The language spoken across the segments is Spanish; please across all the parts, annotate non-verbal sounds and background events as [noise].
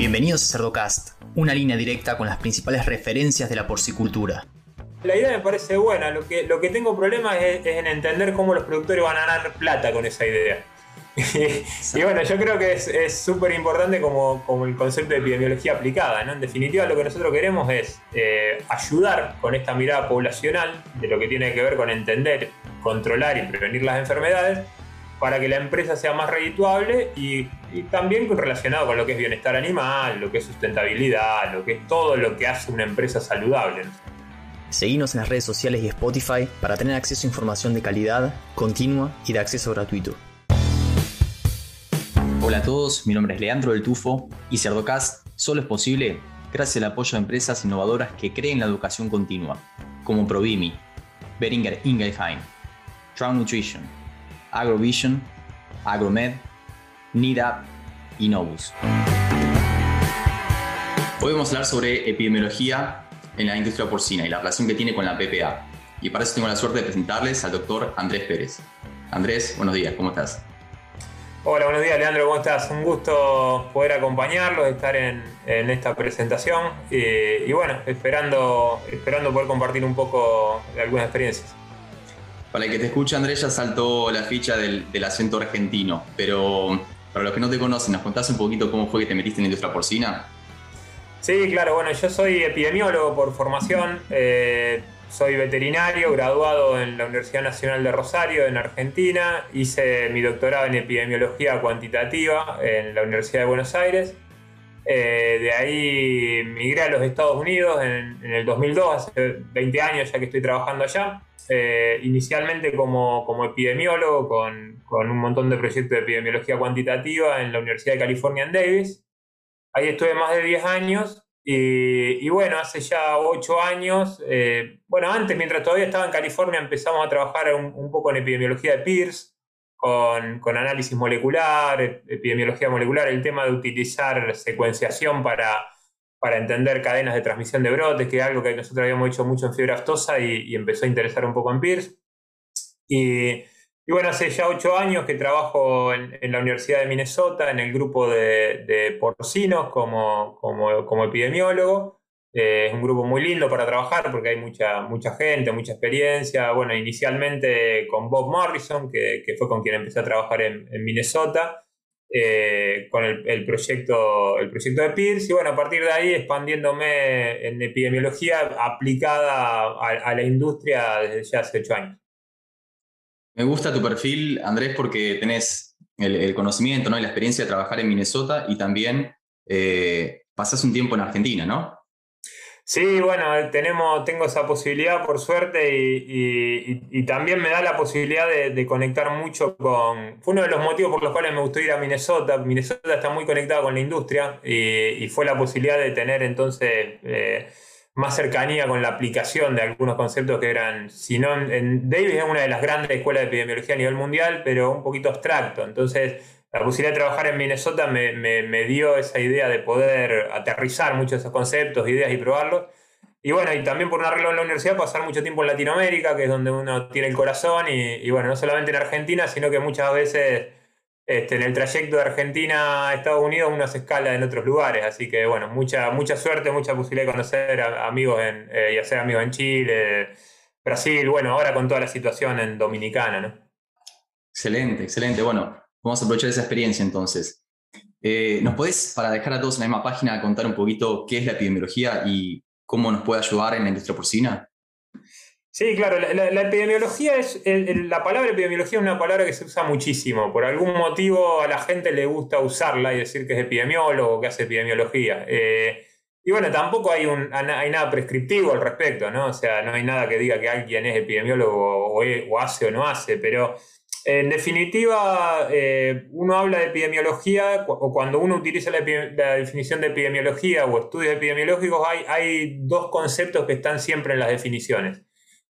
Bienvenidos a Cerdocast, una línea directa con las principales referencias de la porcicultura. La idea me parece buena, lo que, lo que tengo problemas es, en entender cómo los productores van a ganar plata con esa idea. [laughs] y bueno, yo creo que es súper importante como, como, el concepto de epidemiología aplicada. ¿no? En definitiva, lo que nosotros queremos es eh, ayudar con esta mirada poblacional de lo que tiene que ver con entender, controlar y prevenir las enfermedades para que la empresa sea más redituable y, también relacionado con lo que es bienestar animal, lo que es sustentabilidad, lo que es todo lo que hace una empresa saludable. Seguimos en las redes sociales y Spotify para tener acceso a información de calidad, continua y de acceso gratuito. Hola a todos, mi nombre es Leandro del Tufo y Cerdocast solo es posible gracias al apoyo de empresas innovadoras que creen la educación continua, como Provimi, Beringer Ingelheim, Trout Nutrition, Agrovision, Agromed, NIDAP y Novus. Hoy vamos a hablar sobre epidemiología en la industria porcina y la relación que tiene con la PPA. Y para eso tengo la suerte de presentarles al doctor Andrés Pérez. Andrés, buenos días, ¿cómo estás? Hola, buenos días Leandro, ¿cómo estás? Un gusto poder acompañarlos, estar en, esta presentación y, bueno, esperando, esperando poder compartir un poco de algunas experiencias. Para el que te escucha, Andrés, ya saltó la ficha del, acento argentino, pero para los que no te conocen, ¿nos contás un poquito cómo fue que te metiste en la industria porcina? Sí, claro, bueno, yo soy epidemiólogo por formación, eh, soy veterinario, graduado en la Universidad Nacional de Rosario, en Argentina, hice mi doctorado en epidemiología cuantitativa en la Universidad de Buenos Aires. Eh, de ahí migré a los Estados Unidos en, en, el 2002, hace 20 años ya que estoy trabajando allá. Eh, inicialmente como, como epidemiólogo con, con, un montón de proyectos de epidemiología cuantitativa en la Universidad de California en Davis. Ahí estuve más de 10 años y, y bueno, hace ya 8 años, eh, bueno, antes mientras todavía estaba en California empezamos a trabajar un, un poco en epidemiología de PIRS, con, con, análisis molecular, epidemiología molecular, el tema de utilizar secuenciación para para entender cadenas de transmisión de brotes, que es algo que nosotros habíamos hecho mucho en fiebre aftosa y, empezó a interesar un poco en PIRS. Y, bueno, hace ya ocho años que trabajo en, la Universidad de Minnesota en el grupo de, porcinos como, como, epidemiólogo. Eh, es un grupo muy lindo para trabajar porque hay mucha, mucha gente, mucha experiencia. Bueno, inicialmente con Bob Morrison, que, fue con quien empecé a trabajar en Minnesota. Eh, con el, proyecto, el proyecto de PIRS y bueno, a partir de ahí expandiéndome en epidemiología aplicada a, la industria desde ya hace ocho años. Me gusta tu perfil, Andrés, porque tenés el, conocimiento ¿no? y la experiencia de trabajar en Minnesota y también eh, pasás un tiempo en Argentina, ¿no? Sí, bueno, tenemos, tengo esa posibilidad por suerte y, también me da la posibilidad de, conectar mucho con... Fue uno de los motivos por los cuales me gustó ir a Minnesota. Minnesota está muy conectado con la industria y, fue la posibilidad de tener entonces eh, más cercanía con la aplicación de algunos conceptos que eran, si no, en Davis es una de las grandes escuelas de epidemiología a nivel mundial, pero un poquito abstracto. Entonces la posibilidad de trabajar en Minnesota me, dio esa idea de poder aterrizar muchos de esos conceptos, ideas y probarlos. Y bueno, y también por un arreglo en la universidad, pasar mucho tiempo en Latinoamérica, que es donde uno tiene el corazón, y, bueno, no solamente en Argentina, sino que muchas veces este, en el trayecto de Argentina a Estados Unidos uno se escala en otros lugares. Así que bueno, mucha, mucha suerte, mucha posibilidad de conocer amigos en, eh, y hacer amigos en Chile, Brasil, bueno, ahora con toda la situación en Dominicana, ¿no? Excelente, excelente. Bueno, Vamos a aprovechar esa experiencia entonces. Eh, ¿Nos podés, para dejar a todos en la misma página, contar un poquito qué es la epidemiología y cómo nos puede ayudar en la industria porcina? Sí, claro, la, epidemiología es, la palabra epidemiología es una palabra que se usa muchísimo. Por algún motivo a la gente le gusta usarla y decir que es epidemiólogo, que hace epidemiología. Eh, y bueno, tampoco hay, un, hay nada prescriptivo al respecto, ¿no? O sea, no hay nada que diga que alguien es epidemiólogo o, o hace o no hace, pero en definitiva, eh, uno habla de epidemiología, o cuando uno utiliza la, definición de epidemiología o estudios epidemiológicos, hay, hay, dos conceptos que están siempre en las definiciones.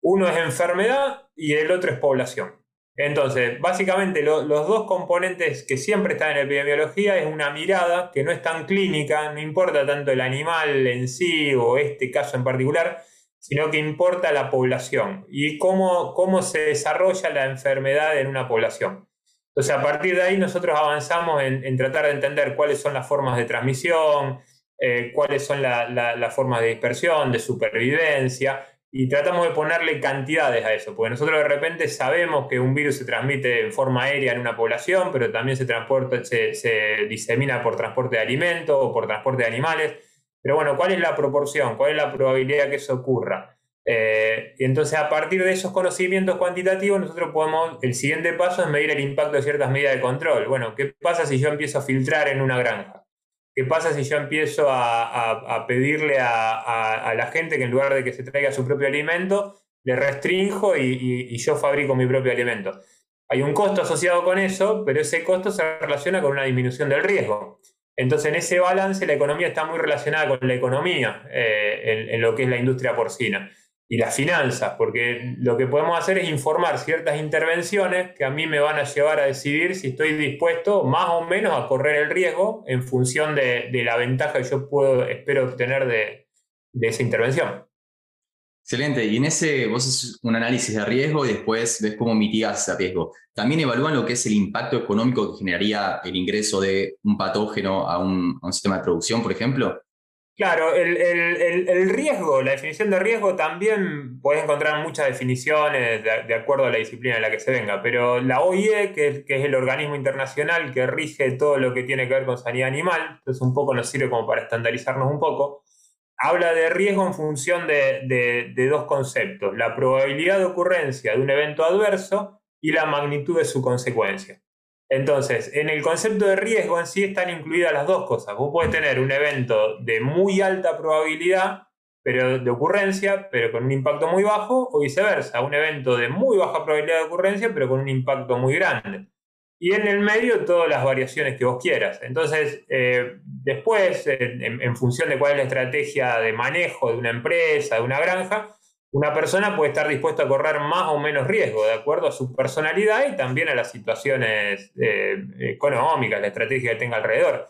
Uno es enfermedad y el otro es población. Entonces, básicamente los dos componentes que siempre están en epidemiología es una mirada que no es tan clínica, no importa tanto el animal en sí o este caso en particular, sino que importa la población y cómo, cómo se desarrolla la enfermedad en una población. Entonces, a partir de ahí nosotros avanzamos en, tratar de entender cuáles son las formas de transmisión, eh, cuáles son las formas de dispersión, de supervivencia, y tratamos de ponerle cantidades a eso, porque nosotros de repente sabemos que un virus se transmite en forma aérea en una población, pero también se, transporta, se, disemina por transporte de alimentos o por transporte de animales. Pero bueno, ¿cuál es la proporción? ¿Cuál es la probabilidad que eso ocurra? Eh, y entonces a partir de esos conocimientos cuantitativos nosotros podemos, el siguiente paso es medir el impacto de ciertas medidas de control. Bueno, ¿qué pasa si yo empiezo a filtrar en una granja? ¿Qué pasa si yo empiezo a, pedirle a, la gente que en lugar de que se traiga su propio alimento, le restringo y, yo fabrico mi propio alimento? Hay un costo asociado con eso, pero ese costo se relaciona con una disminución del riesgo. Entonces, en ese balance, la economía está muy relacionada con la economía eh, en, lo que es la industria porcina y las finanzas, porque lo que podemos hacer es informar ciertas intervenciones que a mí me van a llevar a decidir si estoy dispuesto más o menos a correr el riesgo en función de, la ventaja que yo puedo, espero obtener de, esa intervención. Excelente. Y en ese vos haces un análisis de riesgo y después ves cómo mitigas ese riesgo. También evalúan lo que es el impacto económico que generaría el ingreso de un patógeno a un, sistema de producción, por ejemplo. Claro, el, riesgo, la definición de riesgo también puedes encontrar muchas definiciones de, acuerdo a la disciplina en la que se venga, pero la OIE, que, es el organismo internacional que rige todo lo que tiene que ver con sanidad animal, entonces un poco nos sirve como para estandarizarnos un poco, habla de riesgo en función de dos conceptos, la probabilidad de ocurrencia de un evento adverso y la magnitud de su consecuencia. Entonces, en el concepto de riesgo en sí están incluidas las dos cosas. Vos podés tener un evento de muy alta probabilidad pero de ocurrencia, pero con un impacto muy bajo, o viceversa, un evento de muy baja probabilidad de ocurrencia, pero con un impacto muy grande. Y en el medio todas las variaciones que vos quieras. Entonces, eh, después, en función de cuál es la estrategia de manejo de una empresa, de una granja, una persona puede estar dispuesta a correr más o menos riesgo de acuerdo a su personalidad y también a las situaciones eh, económicas, la estrategia que tenga alrededor.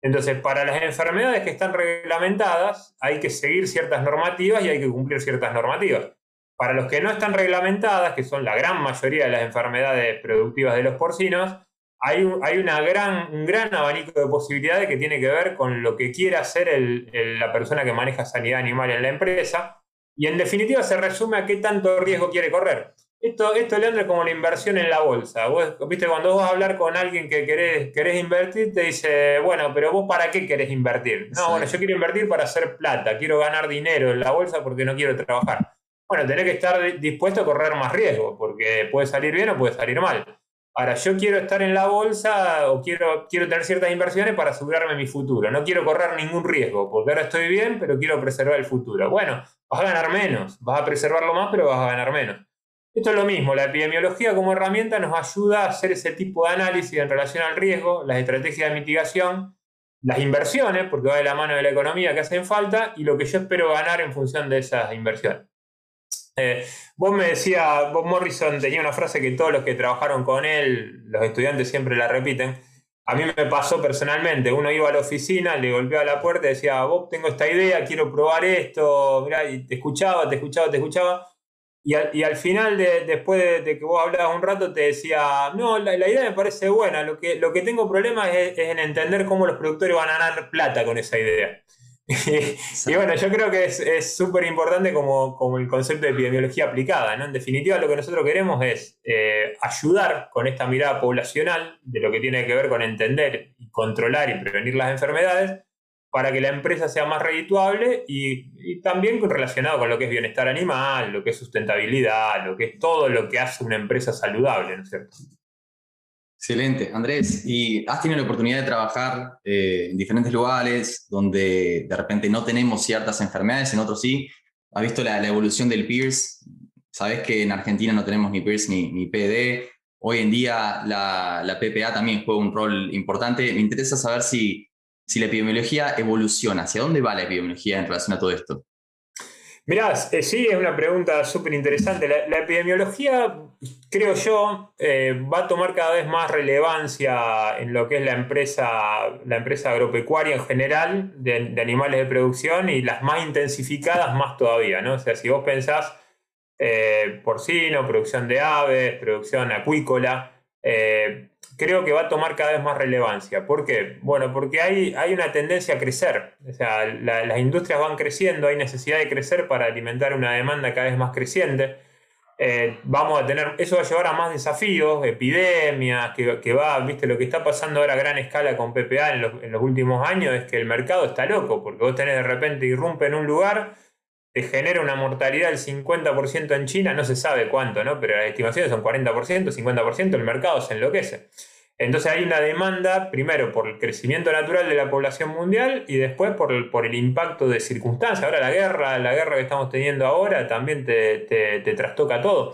Entonces, para las enfermedades que están reglamentadas, hay que seguir ciertas normativas y hay que cumplir ciertas normativas. Para los que no están reglamentadas, que son la gran mayoría de las enfermedades productivas de los porcinos, hay, un, hay una gran, un gran abanico de posibilidades que tiene que ver con lo que quiera hacer la persona que maneja sanidad animal en la empresa y en definitiva se resume a qué tanto riesgo quiere correr. Esto, esto Leandro, es como la inversión en la bolsa. Vos, viste, cuando vos vas a hablar con alguien que querés, querés invertir, te dice, bueno, pero vos para qué querés invertir? No, bueno, yo quiero invertir para hacer plata, quiero ganar dinero en la bolsa porque no quiero trabajar. Bueno, tenés que estar dispuesto a correr más riesgo, porque puede salir bien o puede salir mal. Ahora, yo quiero estar en la bolsa o quiero, quiero tener ciertas inversiones para asegurarme mi futuro. No quiero correr ningún riesgo, porque ahora estoy bien, pero quiero preservar el futuro. Bueno, vas a ganar menos, vas a preservarlo más, pero vas a ganar menos. Esto es lo mismo, la epidemiología como herramienta nos ayuda a hacer ese tipo de análisis en relación al riesgo, las estrategias de mitigación, las inversiones, porque va de la mano de la economía que hacen falta, y lo que yo espero ganar en función de esas inversiones. Eh, vos me decía, Bob Morrison tenía una frase que todos los que trabajaron con él, los estudiantes siempre la repiten. A mí me pasó personalmente, uno iba a la oficina, le golpeaba la puerta y decía, Bob, tengo esta idea, quiero probar esto, y te escuchaba, te escuchaba, te escuchaba. Y al, final, después de, que vos hablabas un rato, te decía, no, la, idea me parece buena, lo que, lo que tengo problemas es en entender cómo los productores van a ganar plata con esa idea. Y bueno, yo creo que es súper importante como, como, el concepto de epidemiología aplicada. ¿no? En definitiva, lo que nosotros queremos es eh, ayudar con esta mirada poblacional de lo que tiene que ver con entender y controlar y prevenir las enfermedades para que la empresa sea más redituable y, y también relacionado con lo que es bienestar animal, lo que es sustentabilidad, lo que es todo lo que hace una empresa saludable, ¿no es cierto? Excelente, Andrés. ¿Y has tenido la oportunidad de trabajar eh, en diferentes lugares donde de repente no tenemos ciertas enfermedades, en otros sí? ¿Has visto la, evolución del PIRS? Sabes que en Argentina no tenemos ni PIRS ni, PD. Hoy en día la, la, PPA también juega un rol importante. Me interesa saber si, si la epidemiología evoluciona. ¿Hacia dónde va la epidemiología en relación a todo esto? Mirá, eh, sí, es una pregunta súper interesante. La, epidemiología, creo yo, eh, va a tomar cada vez más relevancia en lo que es la empresa, la empresa agropecuaria en general, de, animales de producción, y las más intensificadas más todavía, ¿no? O sea, si vos pensás eh, porcino, producción de aves, producción acuícola, creo que va a tomar cada vez más relevancia. ¿Por qué? Bueno, porque hay, hay una tendencia a crecer. O sea, las industrias van creciendo, hay necesidad de crecer para alimentar una demanda cada vez más creciente. Eh, vamos a tener, eso va a llevar a más desafíos, epidemias, que, va, viste, lo que está pasando ahora a gran escala con PPA en los, en los últimos años es que el mercado está loco, porque vos tenés de repente irrumpe en un lugar, te genera una mortalidad del 50% en China, no se sabe cuánto, ¿no? Pero las estimaciones son 40%, 50%, el mercado se enloquece. Entonces hay una demanda, primero, por el crecimiento natural de la población mundial y después por el, por el impacto de circunstancias. Ahora la guerra, la guerra que estamos teniendo ahora también te, te, trastoca todo.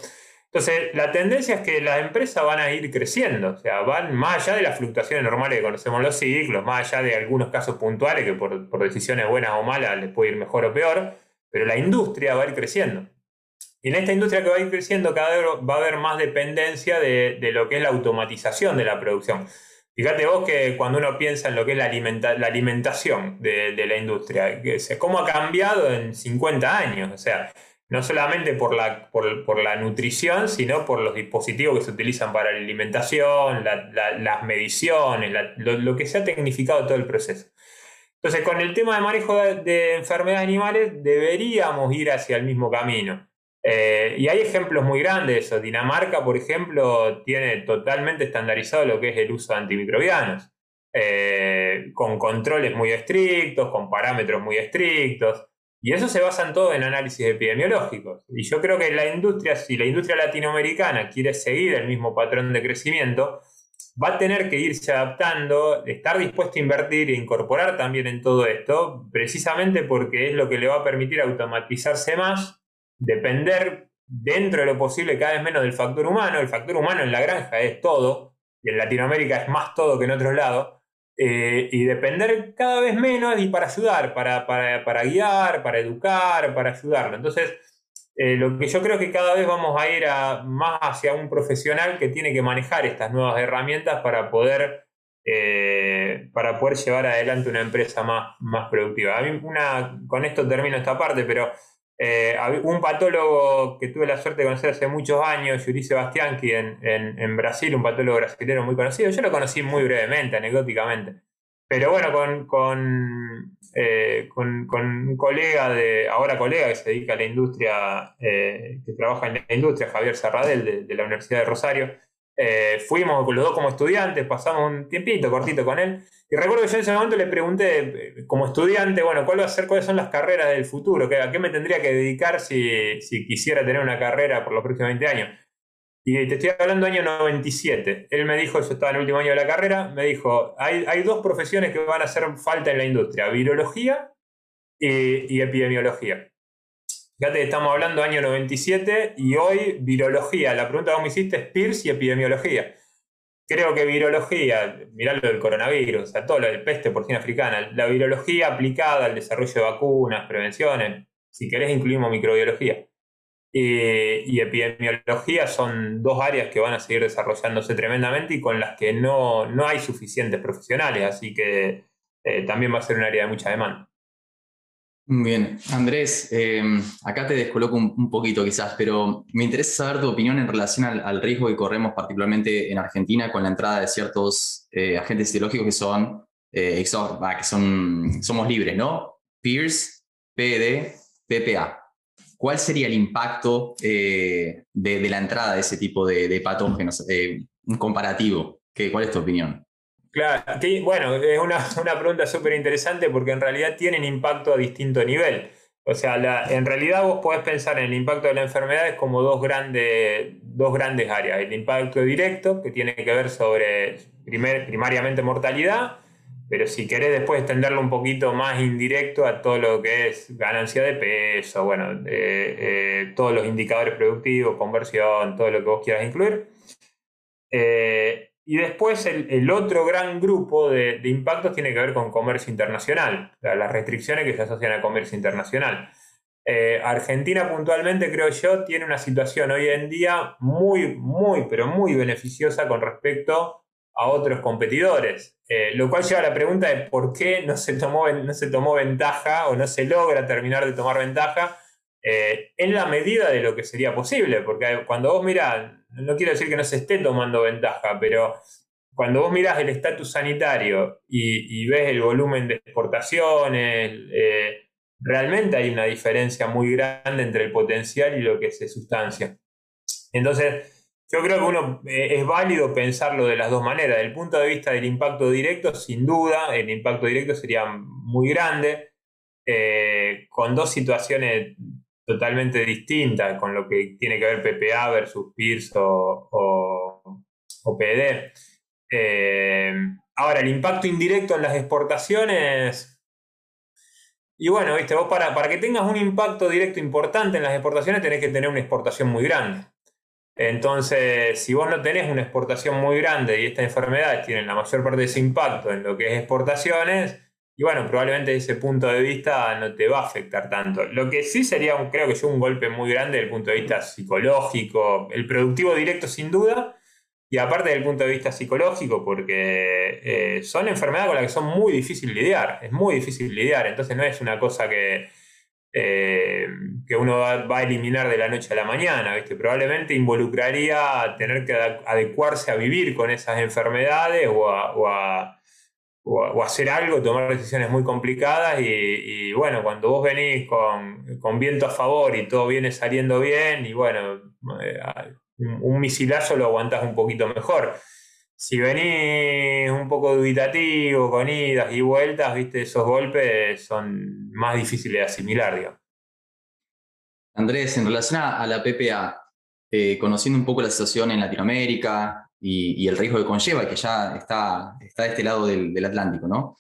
Entonces, la tendencia es que las empresas van a ir creciendo, o sea, van más allá de las fluctuaciones normales que conocemos los ciclos, más allá de algunos casos puntuales que por, por decisiones buenas o malas les puede ir mejor o peor, pero la industria va a ir creciendo. Y en esta industria que va a ir creciendo, cada vez va a haber más dependencia de, lo que es la automatización de la producción. Fíjate vos que cuando uno piensa en lo que es la, alimentación de, la industria, cómo ha cambiado en 50 años. O sea, no solamente por la, por, la nutrición, sino por los dispositivos que se utilizan para la alimentación, las mediciones, lo, que se ha tecnificado todo el proceso. Entonces, con el tema de manejo de enfermedades animales, deberíamos ir hacia el mismo camino. Eh, y hay ejemplos muy grandes eso. Dinamarca, por ejemplo, tiene totalmente estandarizado lo que es el uso de antimicrobianos, eh, con controles muy estrictos, con parámetros muy estrictos. Y eso se basa en todo en análisis epidemiológicos. Y yo creo que la industria, si la industria latinoamericana quiere seguir el mismo patrón de crecimiento, va a tener que irse adaptando, estar dispuesto a invertir e incorporar también en todo esto, precisamente porque es lo que le va a permitir automatizarse más depender dentro de lo posible cada vez menos del factor humano. El factor humano en la granja es todo, y en Latinoamérica es más todo que en otros lados. Eh, y depender cada vez menos y para ayudar, para, para, guiar, para educar, para ayudarlo. Entonces, eh, lo que yo creo que cada vez vamos a ir a, más hacia un profesional que tiene que manejar estas nuevas herramientas para poder, eh, para poder llevar adelante una empresa más, más productiva. A mí una, con esto termino esta parte, pero eh, un patólogo que tuve la suerte de conocer hace muchos años, Yuri Sebastián, en, en, Brasil, un patólogo brasileño muy conocido. Yo lo conocí muy brevemente, anecdóticamente. Pero bueno, con, con, eh, un colega, de, ahora colega que se dedica a la industria, eh, que trabaja en la industria, Javier Serradel, de la Universidad de Rosario, eh, fuimos los dos como estudiantes, pasamos un tiempito cortito con él. Y recuerdo que yo en ese momento le pregunté, eh, como estudiante, bueno, ¿cuál va a ser, cuáles son las carreras del futuro? ¿A qué me tendría que dedicar si, quisiera tener una carrera por los próximos 20 años? Y te estoy hablando año 97. Él me dijo, yo estaba en el último año de la carrera, me dijo, hay, hay dos profesiones que van a hacer falta en la industria, virología y epidemiología. Fíjate, estamos hablando año 97 y hoy virología. La pregunta que me hiciste es PIRS y epidemiología. Creo que virología, mirá lo del coronavirus, o sea, todo lo del peste porcina africana, la virología aplicada al desarrollo de vacunas, prevenciones, si querés incluimos microbiología. Y epidemiología son dos áreas que van a seguir desarrollándose tremendamente y con las que no, hay suficientes profesionales, así que eh, también va a ser un área de mucha demanda. Bien, Andrés, em, acá te descoloco un, poquito quizás, pero me interesa saber tu opinión en relación al, riesgo que corremos particularmente en Argentina con la entrada de ciertos eh, agentes ideológicos que son, eh, que son, somos libres, ¿no? PEERS, PED, PPA. ¿Cuál sería el impacto eh, de, la entrada de ese tipo de, patógenos? un comparativo. ¿Qué, ¿Cuál es tu opinión? Claro, bueno, es una, pregunta súper interesante porque en realidad tienen impacto a distinto nivel. O sea, en realidad vos podés pensar en el impacto de la enfermedad como dos grandes, dos grandes áreas. El impacto directo, que tiene que ver sobre primariamente mortalidad, pero si querés después extenderlo un poquito más indirecto a todo lo que es ganancia de peso, bueno, eh, todos los indicadores productivos, conversión, todo lo que vos quieras incluir. Eh, y después el, otro gran grupo de, impactos tiene que ver con comercio internacional, las restricciones que se asocian al comercio internacional. Eh, Argentina puntualmente, creo yo, tiene una situación hoy en día muy, muy, pero muy beneficiosa con respecto a otros competidores. Eh, lo cual lleva a la pregunta de por qué no se tomó, no se tomó ventaja o no se logra terminar de tomar ventaja eh, en la medida de lo que sería posible, porque cuando vos mirás, no quiero decir que no se esté tomando ventaja, pero cuando vos mirás el estatus sanitario y, ves el volumen de exportaciones, eh, realmente hay una diferencia muy grande entre el potencial y lo que se sustancia. Entonces, yo creo que uno eh, es válido pensarlo de las dos maneras. Desde el punto de vista del impacto directo, sin duda, el impacto directo sería muy grande, eh, con dos situaciones totalmente distintas, con lo que tiene que ver PPA versus PIRS o, o, PD. Eh, ahora, el impacto indirecto en las exportaciones. Y bueno, viste, vos para, para que tengas un impacto directo importante en las exportaciones tenés que tener una exportación muy grande. Entonces, si vos no tenés una exportación muy grande y esta enfermedad tiene la mayor parte de ese impacto en lo que es exportaciones, y bueno, probablemente ese punto de vista no te va a afectar tanto. Lo que sí sería, creo que yo, un golpe muy grande desde el punto de vista psicológico, el productivo directo sin duda, y aparte del punto de vista psicológico, porque eh, son enfermedades con las que son muy difíciles lidiar, es muy difícil lidiar, entonces no es una cosa que, eh, que uno va, a eliminar de la noche a la mañana, ¿viste? probablemente involucraría tener que adecuarse a vivir con esas enfermedades o a o, hacer algo, tomar decisiones muy complicadas y, bueno, cuando vos venís con, viento a favor y todo viene saliendo bien y bueno, eh, un, misilazo lo aguantás un poquito mejor. Si venís un poco dubitativo, con idas y vueltas, viste, esos golpes son más difíciles de asimilar, digamos. Andrés, en relación a, la PPA, eh, conociendo un poco la situación en Latinoamérica, y, el riesgo que conlleva, que ya está, está de este lado del, Atlántico, ¿no?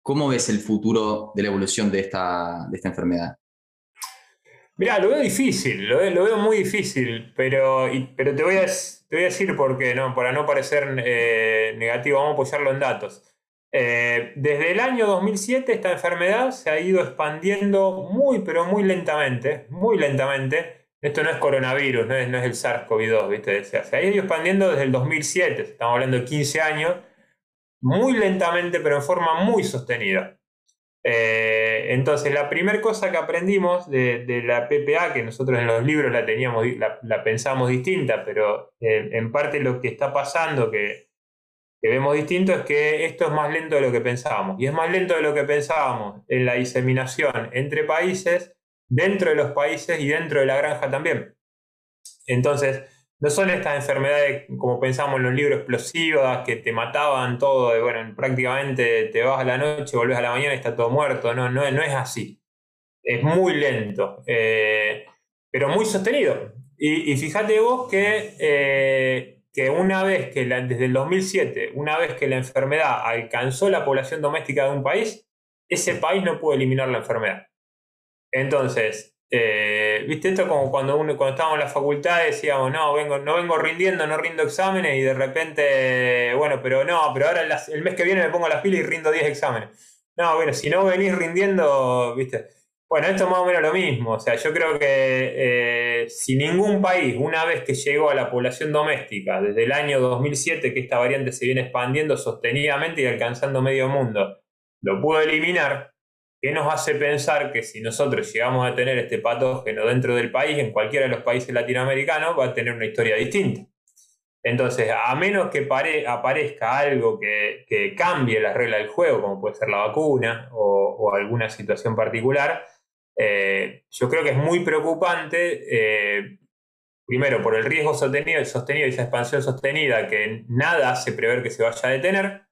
¿Cómo ves el futuro de la evolución de esta, de esta enfermedad? Mira, lo veo difícil, lo veo, muy difícil, pero, pero te, voy a, te voy a decir por qué, ¿no? para no parecer eh, negativo, vamos a apoyarlo en datos. Eh, desde el año 2007 esta enfermedad se ha ido expandiendo muy, pero muy lentamente, muy lentamente, esto no es coronavirus, no es, no es el SARS-CoV-2, ¿viste? Se ha ido expandiendo desde el 2007, estamos hablando de 15 años, muy lentamente, pero en forma muy sostenida. Eh, entonces, la primera cosa que aprendimos de, la PPA, que nosotros en los libros la teníamos, la, pensamos distinta, pero eh, en parte lo que está pasando, que, que, vemos distinto, es que esto es más lento de lo que pensábamos. Y es más lento de lo que pensábamos en la diseminación entre países dentro de los países y dentro de la granja también. Entonces, no son estas enfermedades, como pensamos en los libros, explosivas, que te mataban todo, bueno, prácticamente te vas a la noche, volvés a la mañana y está todo muerto. No, no, no es así. Es muy lento, eh, pero muy sostenido. Y, fíjate vos que, eh, que una vez que, desde el 2007, una vez que la enfermedad alcanzó la población doméstica de un país, ese país no pudo eliminar la enfermedad. Entonces, eh, viste esto como cuando uno cuando estábamos en la facultad decíamos no vengo no vengo rindiendo no rindo exámenes y de repente bueno pero no pero ahora el mes que viene me pongo las pilas y rindo 10 exámenes. No bueno si no venís rindiendo viste bueno esto es más o menos lo mismo o sea yo creo que eh, si ningún país una vez que llegó a la población doméstica desde el año 2007 que esta variante se viene expandiendo sostenidamente y alcanzando medio mundo lo pudo eliminar ¿Qué nos hace pensar que si nosotros llegamos a tener este patógeno dentro del país, en cualquiera de los países latinoamericanos, va a tener una historia distinta? Entonces, a menos que aparezca algo que, cambie las reglas del juego, como puede ser la vacuna o, alguna situación particular, eh, yo creo que es muy preocupante, eh, primero por el riesgo sostenido, sostenido y esa expansión sostenida que nada hace prever que se vaya a detener,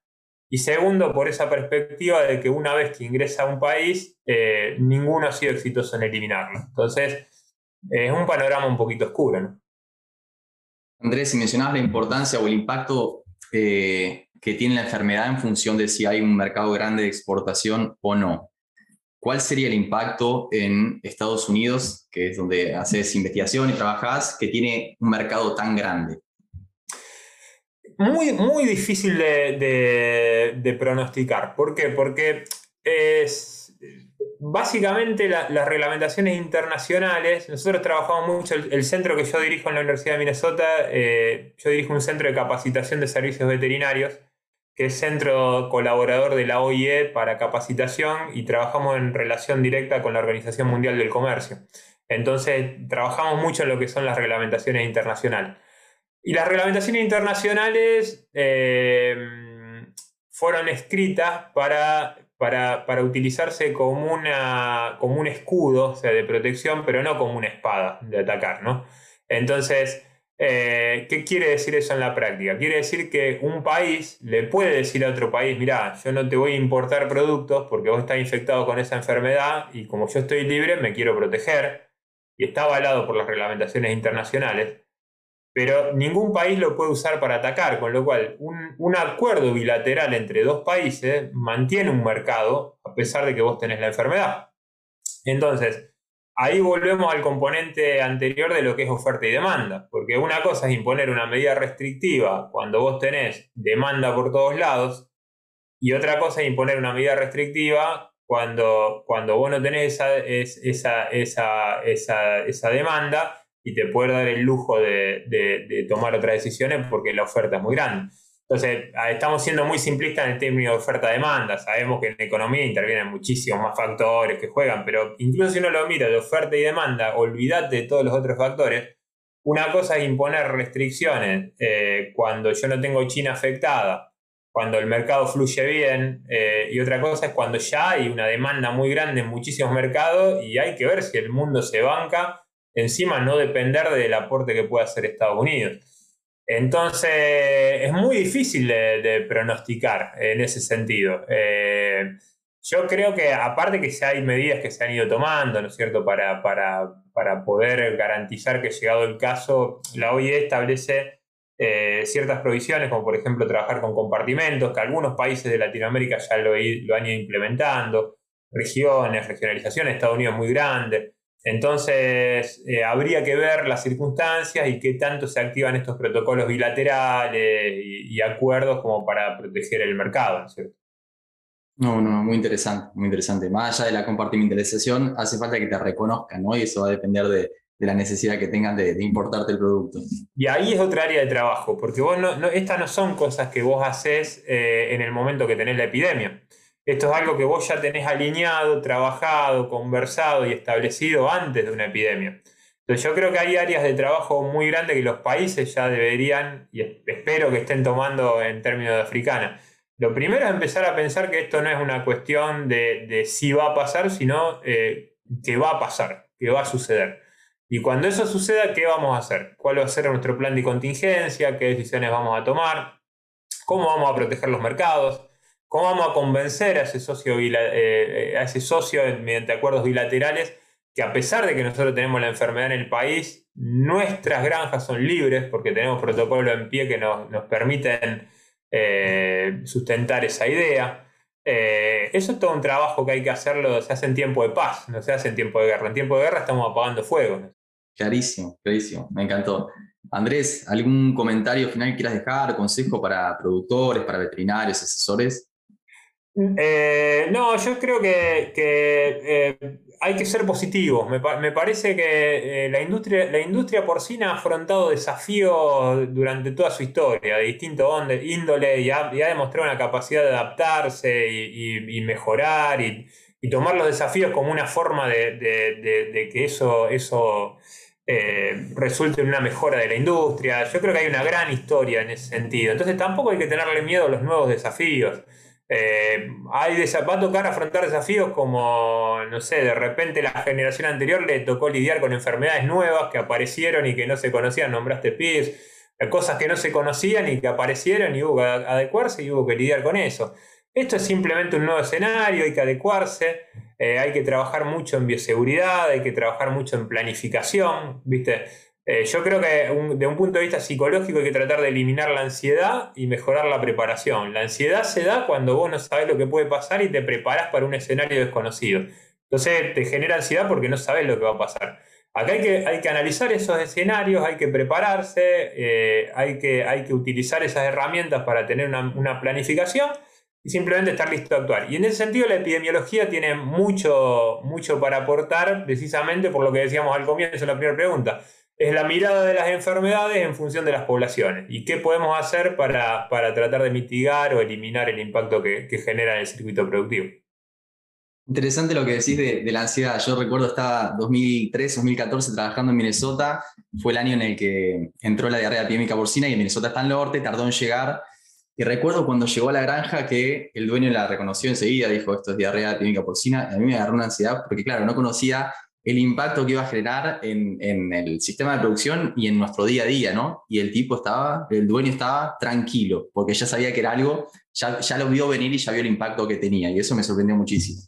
y segundo, por esa perspectiva de que una vez que ingresa a un país, eh, ninguno ha sido exitoso en eliminarlo. Entonces, es un panorama un poquito oscuro. Andrés, si mencionabas la importancia o el impacto eh, que tiene la enfermedad en función de si hay un mercado grande de exportación o no. ¿Cuál sería el impacto en Estados Unidos, que es donde haces investigación y trabajas, que tiene un mercado tan grande? Muy, muy difícil de, pronosticar. ¿Por qué? Porque es, básicamente las reglamentaciones internacionales, nosotros trabajamos mucho, el, centro que yo dirijo en la Universidad de Minnesota, eh, yo dirijo un centro de capacitación de servicios veterinarios, que es centro colaborador de la OIE para capacitación y trabajamos en relación directa con la Organización Mundial del Comercio. Entonces, trabajamos mucho en lo que son las reglamentaciones internacionales. Y las reglamentaciones internacionales eh, fueron escritas para, para, utilizarse como, una, como un escudo, sea, de protección, pero no como una espada de atacar, ¿no? Entonces, eh, ¿qué quiere decir eso en la práctica? Quiere decir que un país le puede decir a otro país, mira, yo no te voy a importar productos porque vos estás infectado con esa enfermedad y como yo estoy libre me quiero proteger y está avalado por las reglamentaciones internacionales pero ningún país lo puede usar para atacar, con lo cual un, acuerdo bilateral entre dos países mantiene un mercado a pesar de que vos tenés la enfermedad. Entonces, ahí volvemos al componente anterior de lo que es oferta y demanda, porque una cosa es imponer una medida restrictiva cuando vos tenés demanda por todos lados, y otra cosa es imponer una medida restrictiva cuando, cuando vos no tenés esa, esa, esa, esa demanda y te puede dar el lujo de, tomar otras decisiones porque la oferta es muy grande. Entonces, estamos siendo muy simplistas en el término de oferta-demanda. Sabemos que en la economía intervienen muchísimos más factores que juegan, pero incluso si uno lo mira de oferta y demanda, olvídate de todos los otros factores. Una cosa es imponer restricciones eh, cuando yo no tengo China afectada, cuando el mercado fluye bien, eh, y otra cosa es cuando ya hay una demanda muy grande en muchísimos mercados y hay que ver si el mundo se banca encima no depender del aporte que pueda hacer Estados Unidos. Entonces, es muy difícil de, pronosticar en ese sentido. Eh, yo creo que aparte que hay medidas que se han ido tomando, ¿no es cierto?, para, para, poder garantizar que llegado el caso, la OIE establece eh, ciertas provisiones, como por ejemplo trabajar con compartimentos, que algunos países de Latinoamérica ya lo, lo han ido implementando, regiones, regionalización, Estados Unidos muy grande. Entonces, eh, habría que ver las circunstancias y qué tanto se activan estos protocolos bilaterales y, acuerdos como para proteger el mercado, ¿no es cierto? No, no, muy interesante, muy interesante. Más allá de la compartimentalización, hace falta que te reconozcan, ¿no? Y eso va a depender de, la necesidad que tengan de, importarte el producto. Y ahí es otra área de trabajo, porque vos no, estas no son cosas que vos haces eh, en el momento que tenés la epidemia. Esto es algo que vos ya tenés alineado, trabajado, conversado y establecido antes de una epidemia. Entonces yo creo que hay áreas de trabajo muy grandes que los países ya deberían, y espero que estén tomando en términos de africana. Lo primero es empezar a pensar que esto no es una cuestión de, si va a pasar, sino eh, que va a pasar, que va a suceder. Y cuando eso suceda, ¿qué vamos a hacer? ¿Cuál va a ser nuestro plan de contingencia? ¿Qué decisiones vamos a tomar? ¿Cómo vamos a proteger los mercados? ¿Cómo vamos a convencer a ese socio, eh, eh, a ese socio mediante acuerdos bilaterales que a pesar de que nosotros tenemos la enfermedad en el país, nuestras granjas son libres porque tenemos protocolos en pie que nos, permiten eh, sustentar esa idea? eso es todo un trabajo que hay que hacerlo, se hace en tiempo de paz, no se hace en tiempo de guerra. En tiempo de guerra estamos apagando fuego. Clarísimo, clarísimo, me encantó. Andrés, ¿algún comentario final que quieras dejar, consejo para productores, para veterinarios, asesores? Eh, no, yo creo que, eh, hay que ser positivos. Me, parece que eh, la, industria, la industria porcina ha afrontado desafíos durante toda su historia, de distinto índole, y ha, demostrado una capacidad de adaptarse y, mejorar y, tomar los desafíos como una forma de, que eso, eso resulte en una mejora de la industria. Yo creo que hay una gran historia en ese sentido. Entonces tampoco hay que tenerle miedo a los nuevos desafíos. Eh, hay va a tocar afrontar desafíos como, no sé, de repente la generación anterior le tocó lidiar con enfermedades nuevas que aparecieron y que no se conocían, nombraste PIS, eh, cosas que no se conocían y que aparecieron y hubo que adecuarse y hubo que lidiar con eso. Esto es simplemente un nuevo escenario, hay que adecuarse, eh, hay que trabajar mucho en bioseguridad, hay que trabajar mucho en planificación, ¿viste? Eh, yo creo que de un punto de vista psicológico hay que tratar de eliminar la ansiedad y mejorar la preparación. La ansiedad se da cuando vos no sabes lo que puede pasar y te preparas para un escenario desconocido. Entonces te genera ansiedad porque no sabes lo que va a pasar. Acá hay que, hay que analizar esos escenarios, hay que prepararse, eh, hay, que, hay que utilizar esas herramientas para tener una, planificación y simplemente estar listo a actuar. Y en ese sentido la epidemiología tiene mucho, mucho para aportar, precisamente por lo que decíamos al comienzo en la primera pregunta es la mirada de las enfermedades en función de las poblaciones y qué podemos hacer para, tratar de mitigar o eliminar el impacto que, genera en el circuito productivo. Interesante lo que decís de, la ansiedad. Yo recuerdo estaba 2003, 2014 trabajando en Minnesota. Fue el año en el que entró la diarrea epidémica porcina y en Minnesota está al norte, tardó en llegar. Y recuerdo cuando llegó a la granja que el dueño la reconoció enseguida, dijo esto es diarrea epidémica porcina. Y a mí me agarró una ansiedad porque, claro, no conocía el impacto que iba a generar en, en, el sistema de producción y en nuestro día a día, ¿no? Y el tipo estaba, el dueño estaba tranquilo, porque ya sabía que era algo, ya, ya lo vio venir y ya vio el impacto que tenía, y eso me sorprendió muchísimo.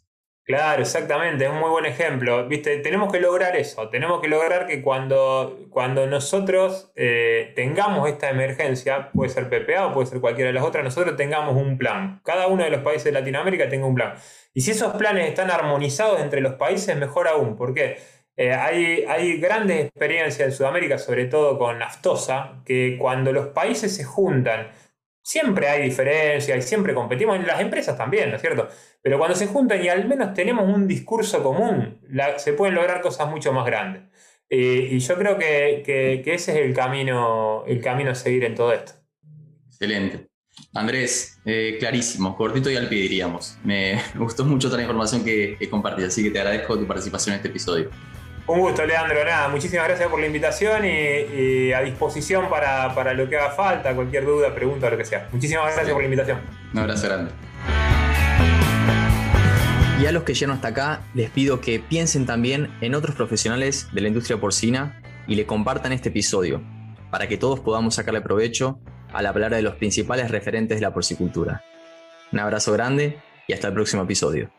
Claro, exactamente, es un muy buen ejemplo. Viste, tenemos que lograr eso, tenemos que lograr que cuando, cuando nosotros eh, tengamos esta emergencia, puede ser PPA o puede ser cualquiera de las otras, nosotros tengamos un plan. Cada uno de los países de Latinoamérica tenga un plan. Y si esos planes están armonizados entre los países, mejor aún, porque eh, hay, hay grandes experiencias en Sudamérica, sobre todo con naftosa, que cuando los países se juntan, Siempre hay diferencias y siempre competimos, en las empresas también, ¿no es cierto? Pero cuando se juntan y al menos tenemos un discurso común, se pueden lograr cosas mucho más grandes. Eh, y yo creo que, ese es el camino, el camino a seguir en todo esto. Excelente. Andrés, eh, clarísimo, cortito y al pie diríamos. [laughs] Me gustó mucho toda la información que, que compartí, así que te agradezco tu participación en este episodio. Un gusto, Leandro. Nada, muchísimas gracias por la invitación y, a disposición para, para, lo que haga falta, cualquier duda, pregunta, lo que sea. Muchísimas gracias por la invitación. Un abrazo grande. Y a los que llegan hasta acá, les pido que piensen también en otros profesionales de la industria porcina y le compartan este episodio, para que todos podamos sacarle provecho a la palabra de los principales referentes de la porcicultura. Un abrazo grande y hasta el próximo episodio.